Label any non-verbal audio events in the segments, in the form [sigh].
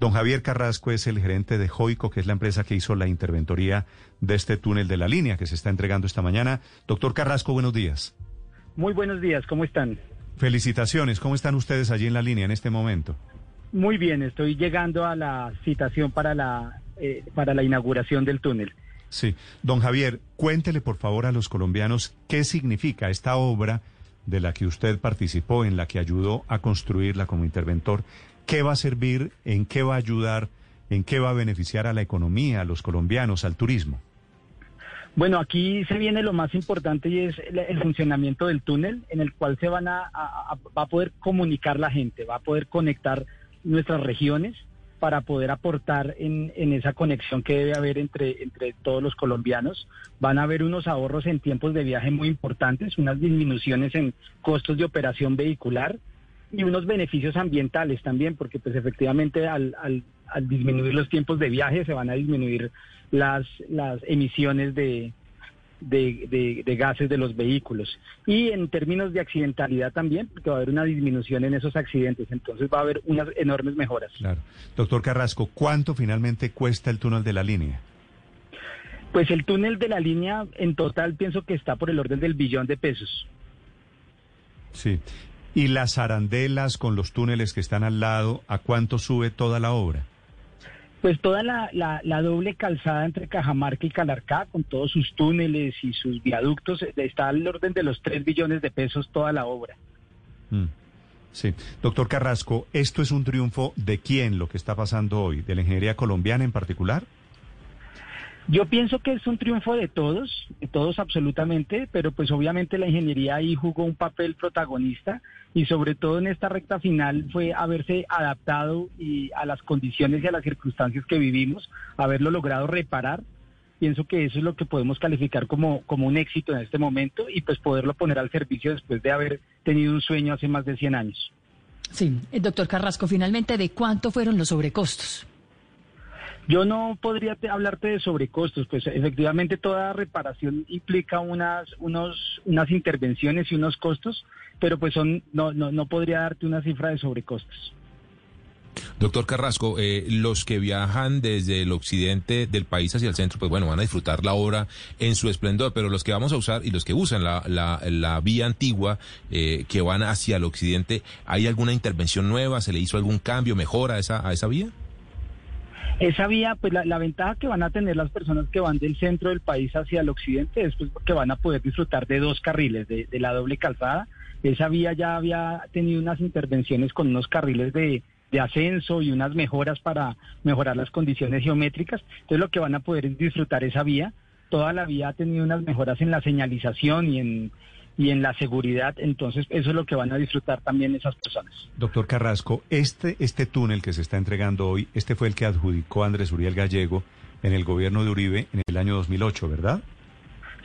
Don Javier Carrasco es el gerente de Joico, que es la empresa que hizo la interventoría de este túnel de la línea que se está entregando esta mañana. Doctor Carrasco, buenos días. Muy buenos días, ¿cómo están? Felicitaciones, ¿cómo están ustedes allí en la línea en este momento? Muy bien, estoy llegando a la citación para la, eh, para la inauguración del túnel. Sí, don Javier, cuéntele por favor a los colombianos qué significa esta obra de la que usted participó, en la que ayudó a construirla como interventor, qué va a servir, en qué va a ayudar, en qué va a beneficiar a la economía, a los colombianos, al turismo. Bueno, aquí se viene lo más importante y es el, funcionamiento del túnel en el cual se van a, va a poder comunicar la gente, va a poder conectar nuestras regiones para poder aportar en, esa conexión que debe haber entre todos los colombianos. Van a haber unos ahorros en tiempos de viaje muy importantes, unas disminuciones en costos de operación vehicular y unos beneficios ambientales también, porque pues efectivamente al, al, al disminuir los tiempos de viaje se van a disminuir las, las emisiones de, de, de, gases de los vehículos. Y en términos de accidentalidad también, porque va a haber una disminución en esos accidentes, entonces va a haber unas enormes mejoras. Claro. Doctor Carrasco, ¿cuánto finalmente cuesta el túnel de la línea? Pues el túnel de la línea en total pienso que está por el orden del billón de pesos. Sí. ¿Y las arandelas con los túneles que están al lado, a cuánto sube toda la obra? Pues toda la, la, doble calzada entre Cajamarca y Calarcá, con todos sus túneles y sus viaductos, eh, está al orden de los 3 billones de pesos toda la obra. Mm. Sí. Doctor Carrasco, ¿esto es un triunfo de quién lo que está pasando hoy? ¿De la ingeniería colombiana en particular? Yo pienso que es un triunfo de todos, de todos absolutamente, pero pues obviamente la ingeniería ahí jugó un papel protagonista y sobre todo en esta recta final fue haberse adaptado y a las condiciones y a las circunstancias que vivimos, haberlo logrado reparar. Pienso que eso es lo que podemos calificar como, como un éxito en este momento y pues poderlo poner al servicio después de haber tenido un sueño hace más de 100 años. Sí, el doctor Carrasco, finalmente, ¿de cuánto fueron los sobrecostos? Yo no podría hablarte de sobrecostos, pues efectivamente toda reparación implica unas, unos, unas intervenciones y unos costos, pero pues son, no, no, no podría darte una cifra de sobrecostos. Doctor Carrasco, eh, los que viajan desde el occidente del país hacia el centro, pues bueno, van a disfrutar la obra en su esplendor, pero los que vamos a usar y los que usan la, la, la vía antigua eh, que van hacia el occidente, ¿hay alguna intervención nueva? ¿Se le hizo algún cambio, mejora a esa, a esa vía? Esa vía, pues la, ventaja que van a tener las personas que van del centro del país hacia el occidente es pues, que van a poder disfrutar de dos carriles, de, la doble calzada. Esa vía ya había tenido unas intervenciones con unos carriles de, de ascenso y unas mejoras para mejorar las condiciones geométricas. Entonces lo que van a poder es disfrutar esa vía. Toda la vía ha tenido unas mejoras en la señalización y en y en la seguridad, entonces eso es lo que van a disfrutar también esas personas. Doctor Carrasco, este, este túnel que se está entregando hoy, este fue el que adjudicó Andrés Uriel Gallego en el gobierno de Uribe en el año 2008, ¿verdad?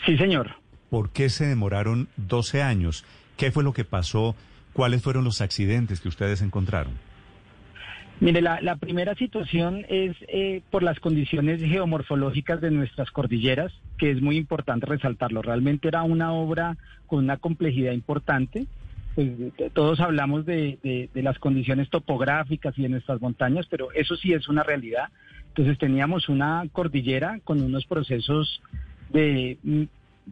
Sí, señor. ¿Por qué se demoraron 12 años? ¿Qué fue lo que pasó? ¿Cuáles fueron los accidentes que ustedes encontraron? Mire, la, primera situación es eh, por las condiciones geomorfológicas de nuestras cordilleras, que es muy importante resaltarlo. Realmente era una obra con una complejidad importante. Pues, todos hablamos de, las condiciones topográficas y de nuestras montañas, pero eso sí es una realidad. Entonces teníamos una cordillera con unos procesos de mm,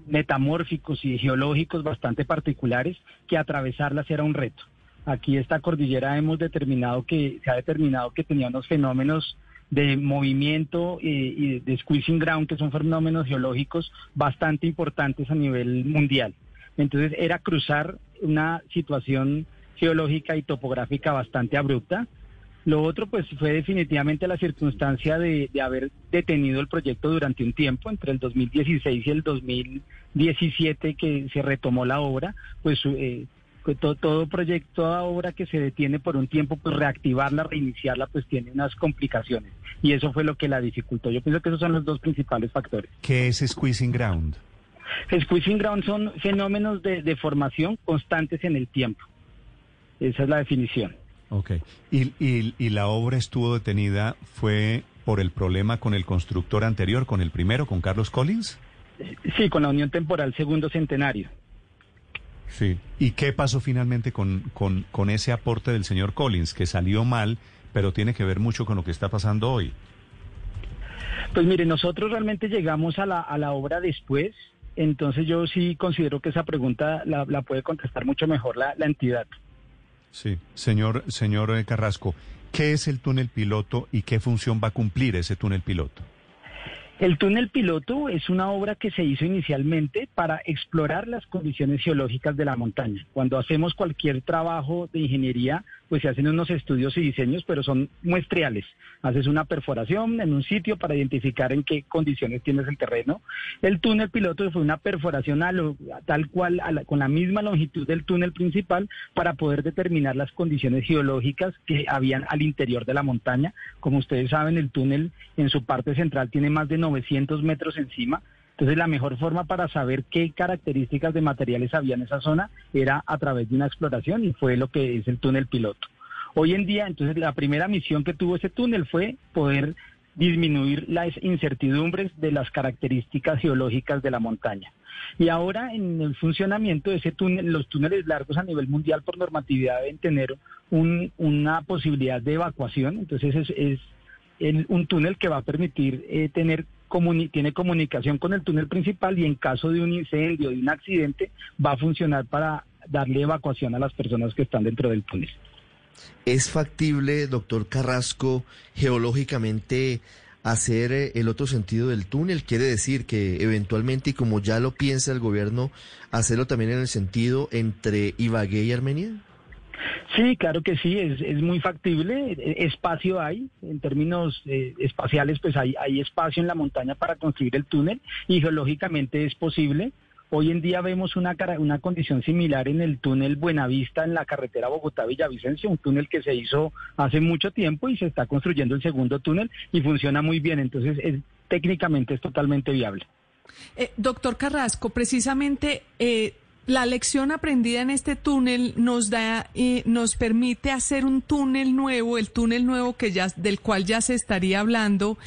metamórficos y geológicos bastante particulares que atravesarlas era un reto. Aquí esta cordillera hemos determinado que se ha determinado que tenía unos fenómenos de movimiento y, de squeezing ground, que son fenómenos geológicos bastante importantes a nivel mundial. Entonces era cruzar una situación geológica y topográfica bastante abrupta. Lo otro, pues, fue definitivamente la circunstancia de, haber detenido el proyecto durante un tiempo, entre el 2016 y el 2017 que se retomó la obra, pues eh, todo, todo proyecto, toda obra que se detiene por un tiempo, pues reactivarla, reiniciarla, pues tiene unas complicaciones. Y eso fue lo que la dificultó. Yo pienso que esos son los dos principales factores. ¿Qué es squeezing ground? Squeezing ground son fenómenos de, de formación constantes en el tiempo. Esa es la definición. Ok. ¿Y, y, y la obra estuvo detenida fue por el problema con el constructor anterior, con el primero, con Carlos Collins? Sí, con la Unión Temporal Segundo Centenario. Sí. ¿Y qué pasó finalmente con, con, con ese aporte del señor Collins, que salió mal, pero tiene que ver mucho con lo que está pasando hoy. Pues mire, nosotros realmente llegamos a la, a la obra después, entonces yo sí considero que esa pregunta la, la puede contestar mucho mejor la, la entidad. Sí, señor, señor eh, Carrasco, ¿qué es el túnel piloto y qué función va a cumplir ese túnel piloto? El túnel piloto es una obra que se hizo inicialmente para explorar las condiciones geológicas de la montaña. Cuando hacemos cualquier trabajo de ingeniería, pues se hacen unos estudios y diseños, pero son muestriales. Haces una perforación en un sitio para identificar en qué condiciones tienes el terreno. El túnel piloto fue una perforación a lo, tal cual, con la misma longitud del túnel principal para poder determinar las condiciones geológicas que habían al interior de la montaña. Como ustedes saben, el túnel en su parte central tiene más de 900 metros encima. Entonces, la mejor forma para saber qué características de materiales había en esa zona era a través de una exploración y fue lo que es el túnel piloto. Hoy en día, entonces, la primera misión que tuvo ese túnel fue poder disminuir las incertidumbres de las características geológicas de la montaña. Y ahora en el funcionamiento de ese túnel, los túneles largos a nivel mundial por normatividad deben tener una posibilidad de evacuación, entonces es, un túnel que va a permitir eh, tener tiene comunicación con el túnel principal y en caso de un incendio, de un accidente, va a funcionar para darle evacuación a las personas que están dentro del túnel. ¿Es factible, doctor Carrasco, geológicamente hacer eh, el otro sentido del túnel? Quiere decir que eventualmente, y como ya lo piensa el gobierno, hacerlo también en el sentido entre Ibagué y Armenia? Sí, claro que sí, es, es muy factible. E, espacio hay, en términos eh, espaciales, pues hay, hay espacio en la montaña para construir el túnel y geológicamente es posible. Hoy en día vemos una, una condición similar en el túnel Buenavista en la carretera Bogotá-Villavicencio, un túnel que se hizo hace mucho tiempo y se está construyendo el segundo túnel y funciona muy bien. Entonces, es, técnicamente es totalmente viable. Eh, doctor Carrasco, precisamente eh, la lección aprendida en este túnel nos da y nos permite hacer un túnel nuevo, el túnel nuevo que ya del cual ya se estaría hablando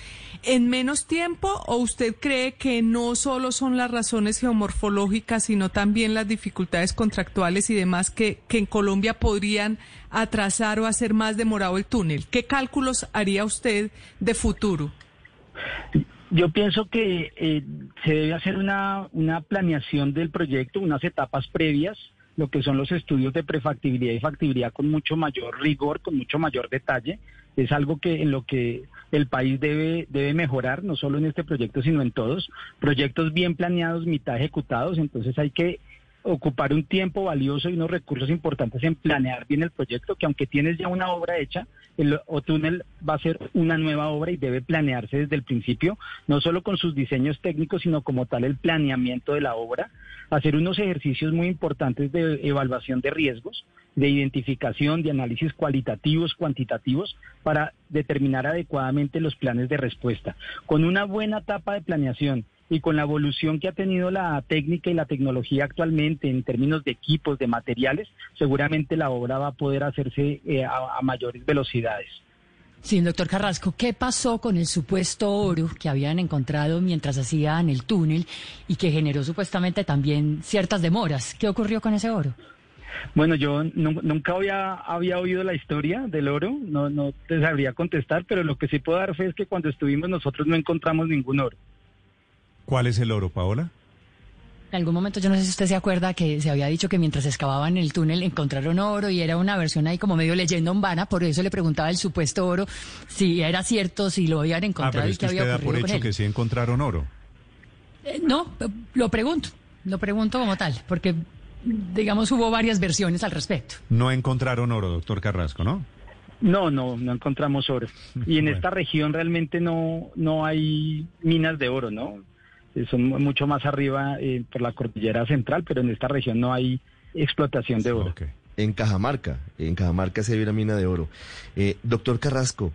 en menos tiempo o usted cree que no solo son las razones geomorfológicas, sino también las dificultades contractuales y demás que, que en Colombia podrían atrasar o hacer más demorado el túnel? ¿Qué cálculos haría usted de futuro? Yo pienso que eh, se debe hacer una, una planeación del proyecto, unas etapas previas, lo que son los estudios de prefactibilidad y factibilidad con mucho mayor rigor, con mucho mayor detalle. Es algo que en lo que el país debe, debe mejorar, no solo en este proyecto, sino en todos. Proyectos bien planeados, mitad ejecutados, entonces hay que ocupar un tiempo valioso y unos recursos importantes en planear bien el proyecto, que aunque tienes ya una obra hecha, el túnel va a ser una nueva obra y debe planearse desde el principio, no solo con sus diseños técnicos, sino como tal el planeamiento de la obra, hacer unos ejercicios muy importantes de evaluación de riesgos, de identificación, de análisis cualitativos, cuantitativos, para determinar adecuadamente los planes de respuesta. Con una buena etapa de planeación y con la evolución que ha tenido la técnica y la tecnología actualmente en términos de equipos, de materiales, seguramente la obra va a poder hacerse eh, a, mayores velocidades. Sí, doctor Carrasco, ¿qué pasó con el supuesto oro que habían encontrado mientras hacían el túnel y que generó supuestamente también ciertas demoras? ¿Qué ocurrió con ese oro? Bueno, yo nunca había, había oído la historia del oro, no, no te sabría contestar, pero lo que sí puedo dar fe es que cuando estuvimos nosotros no encontramos ningún oro. ¿Cuál es el oro, Paola? En algún momento, yo no sé si usted se acuerda que se había dicho que mientras excavaban el túnel encontraron oro y era una versión ahí como medio leyenda urbana, por eso le preguntaba el supuesto oro si era cierto, si lo habían encontrado ah, pero y que había usted ocurrido da por hecho que sí encontraron oro. Eh, no, lo pregunto, lo pregunto como tal, porque digamos hubo varias versiones al respecto. No encontraron oro, doctor Carrasco, ¿no? No, no, no encontramos oro. Y en [laughs] esta región realmente no, no hay minas de oro, ¿no? Eh, son mucho más arriba eh, por la cordillera central, pero en esta región no hay explotación de oro. En Cajamarca, en Cajamarca se ve una mina de oro. Eh, doctor Carrasco,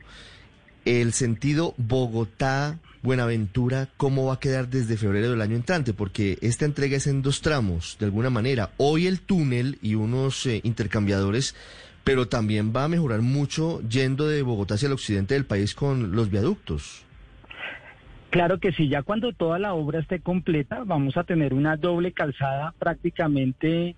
el sentido Bogotá, Buenaventura, ¿cómo va a quedar desde febrero del año entrante? Porque esta entrega es en dos tramos, de alguna manera. Hoy el túnel y unos intercambiadores, pero también va a mejorar mucho yendo de Bogotá hacia el occidente del país con los viaductos. Claro que sí, ya cuando toda la obra esté completa, vamos a tener una doble calzada prácticamente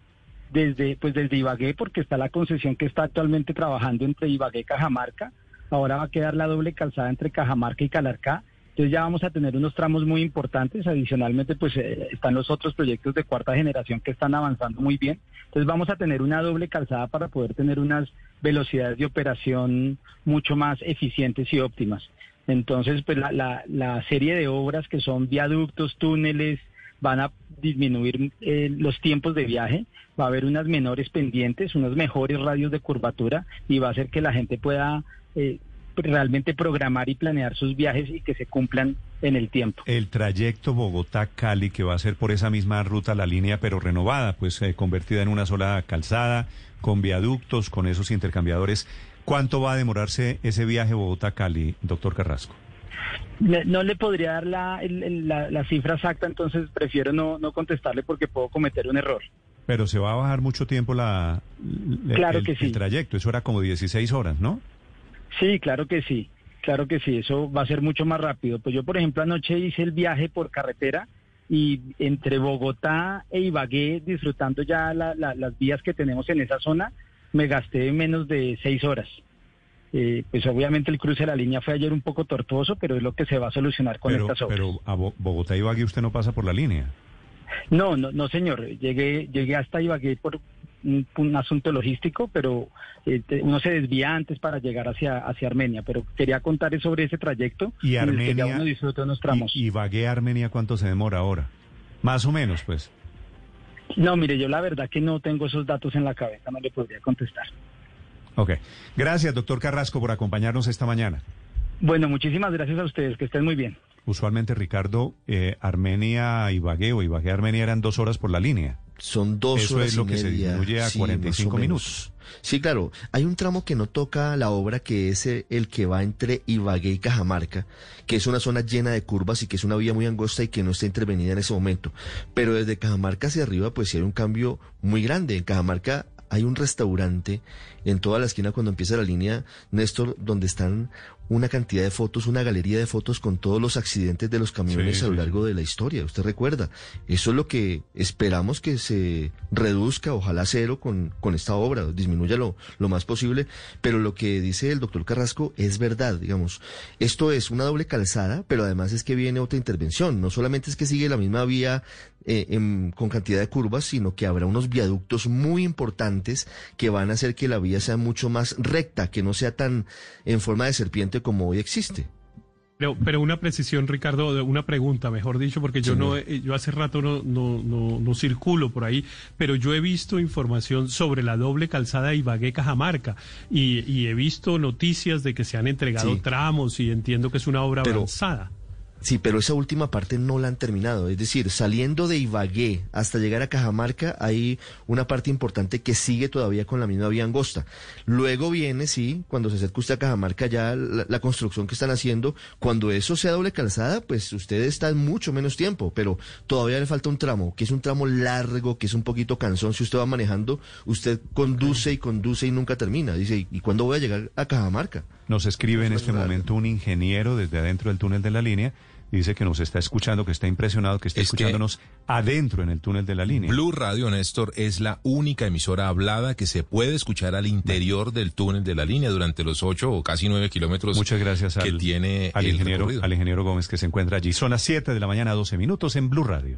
desde, pues desde Ibagué, porque está la concesión que está actualmente trabajando entre Ibagué y Cajamarca, ahora va a quedar la doble calzada entre Cajamarca y Calarcá. Entonces ya vamos a tener unos tramos muy importantes. Adicionalmente, pues eh, están los otros proyectos de cuarta generación que están avanzando muy bien. Entonces vamos a tener una doble calzada para poder tener unas velocidades de operación mucho más eficientes y óptimas. Entonces, pues la, serie de obras que son viaductos, túneles, van a disminuir eh, los tiempos de viaje, va a haber unas menores pendientes, unos mejores radios de curvatura y va a hacer que la gente pueda eh, realmente programar y planear sus viajes y que se cumplan en el tiempo. El trayecto Bogotá-Cali, que va a ser por esa misma ruta la línea, pero renovada, pues eh, convertida en una sola calzada, con viaductos, con esos intercambiadores. ¿Cuánto va a demorarse ese viaje Bogotá-Cali, doctor Carrasco? No le podría dar la, la, cifra exacta, entonces prefiero no, no contestarle porque puedo cometer un error. Pero se va a bajar mucho tiempo la, claro que sí. el trayecto, eso era como 16 horas, ¿no? Sí, claro que sí, claro que sí, eso va a ser mucho más rápido. Pues yo, por ejemplo, anoche hice el viaje por carretera y entre Bogotá e Ibagué, disfrutando ya las vías que tenemos en esa zona, me gasté menos de seis horas. Eh, pues obviamente el cruce de la línea fue ayer un poco tortuoso, pero es lo que se va a solucionar con estas obras. Pero a Bogotá y Ibagué usted no pasa por la línea. No, no, no, señor. Llegué, llegué hasta Ibagué por un, asunto logístico, pero eh, uno se desvía antes para llegar hacia, hacia Armenia. Pero quería contarles sobre ese trayecto. Y Armenia. En el que uno disfruta unos tramos. Y, Ibagué, Armenia, ¿cuánto se demora ahora? Más o menos, pues. No, mire, yo la verdad que no tengo esos datos en la cabeza, no le podría contestar. Ok. Gracias, doctor Carrasco, por acompañarnos esta mañana. Bueno, muchísimas gracias a ustedes, que estén muy bien. Usualmente, Ricardo, eh, Armenia y Ibagué o Ibagué Armenia eran dos horas por la línea. Son dos Eso horas es lo que se disminuye a 45 minutos. Sí, claro. Hay un tramo que no toca la obra, que es el que va entre Ibagué y Cajamarca, que es una zona llena de curvas y que es una vía muy angosta y que no está intervenida en ese momento. Pero desde Cajamarca hacia arriba, pues sí hay un cambio muy grande. En Cajamarca hay un restaurante en toda la esquina cuando empieza la línea, Néstor, donde están una cantidad de fotos, una galería de fotos con todos los accidentes de los camiones a lo largo de la historia. Usted recuerda, eso es lo que esperamos que se reduzca, ojalá cero con, con esta obra, disminuya lo, lo más posible, pero lo que dice el doctor Carrasco es verdad, digamos, esto es una doble calzada, pero además es que viene otra intervención, no solamente es que sigue la misma vía eh, con cantidad de curvas, sino que habrá unos viaductos muy importantes que van a hacer que la vía sea mucho más recta, que no sea tan en forma de serpiente como hoy existe. Pero, pero una precisión, Ricardo, una pregunta, mejor dicho, porque yo no, yo hace rato no, no, no, circulo por ahí, pero yo he visto información sobre la doble calzada Ibagué-Cajamarca y, y he visto noticias de que se han entregado tramos y entiendo que es una obra avanzada. Sí, pero esa última parte no la han terminado. Es decir, saliendo de Ibagué hasta llegar a Cajamarca hay una parte importante que sigue todavía con la misma vía angosta. Luego viene, sí, cuando se acerca usted a Cajamarca ya la, construcción que están haciendo. Cuando eso sea doble calzada, pues usted está en mucho menos tiempo, pero todavía le falta un tramo, que es un tramo largo, que es un poquito cansón. Si usted va manejando, usted conduce y conduce y nunca termina. Dice, ¿y cuándo voy a llegar a Cajamarca? Nos escribe en este momento un ingeniero desde adentro del túnel de la línea dice que nos está escuchando, que está impresionado, que está escuchándonos adentro en el túnel de la línea. Blue Radio, Néstor, es la única emisora hablada que se puede escuchar al interior del túnel de la línea durante los ocho o casi nueve kilómetros Muchas gracias que tiene al ingeniero, al ingeniero Gómez que se encuentra allí. Son las siete de la mañana, doce minutos en Blue Radio.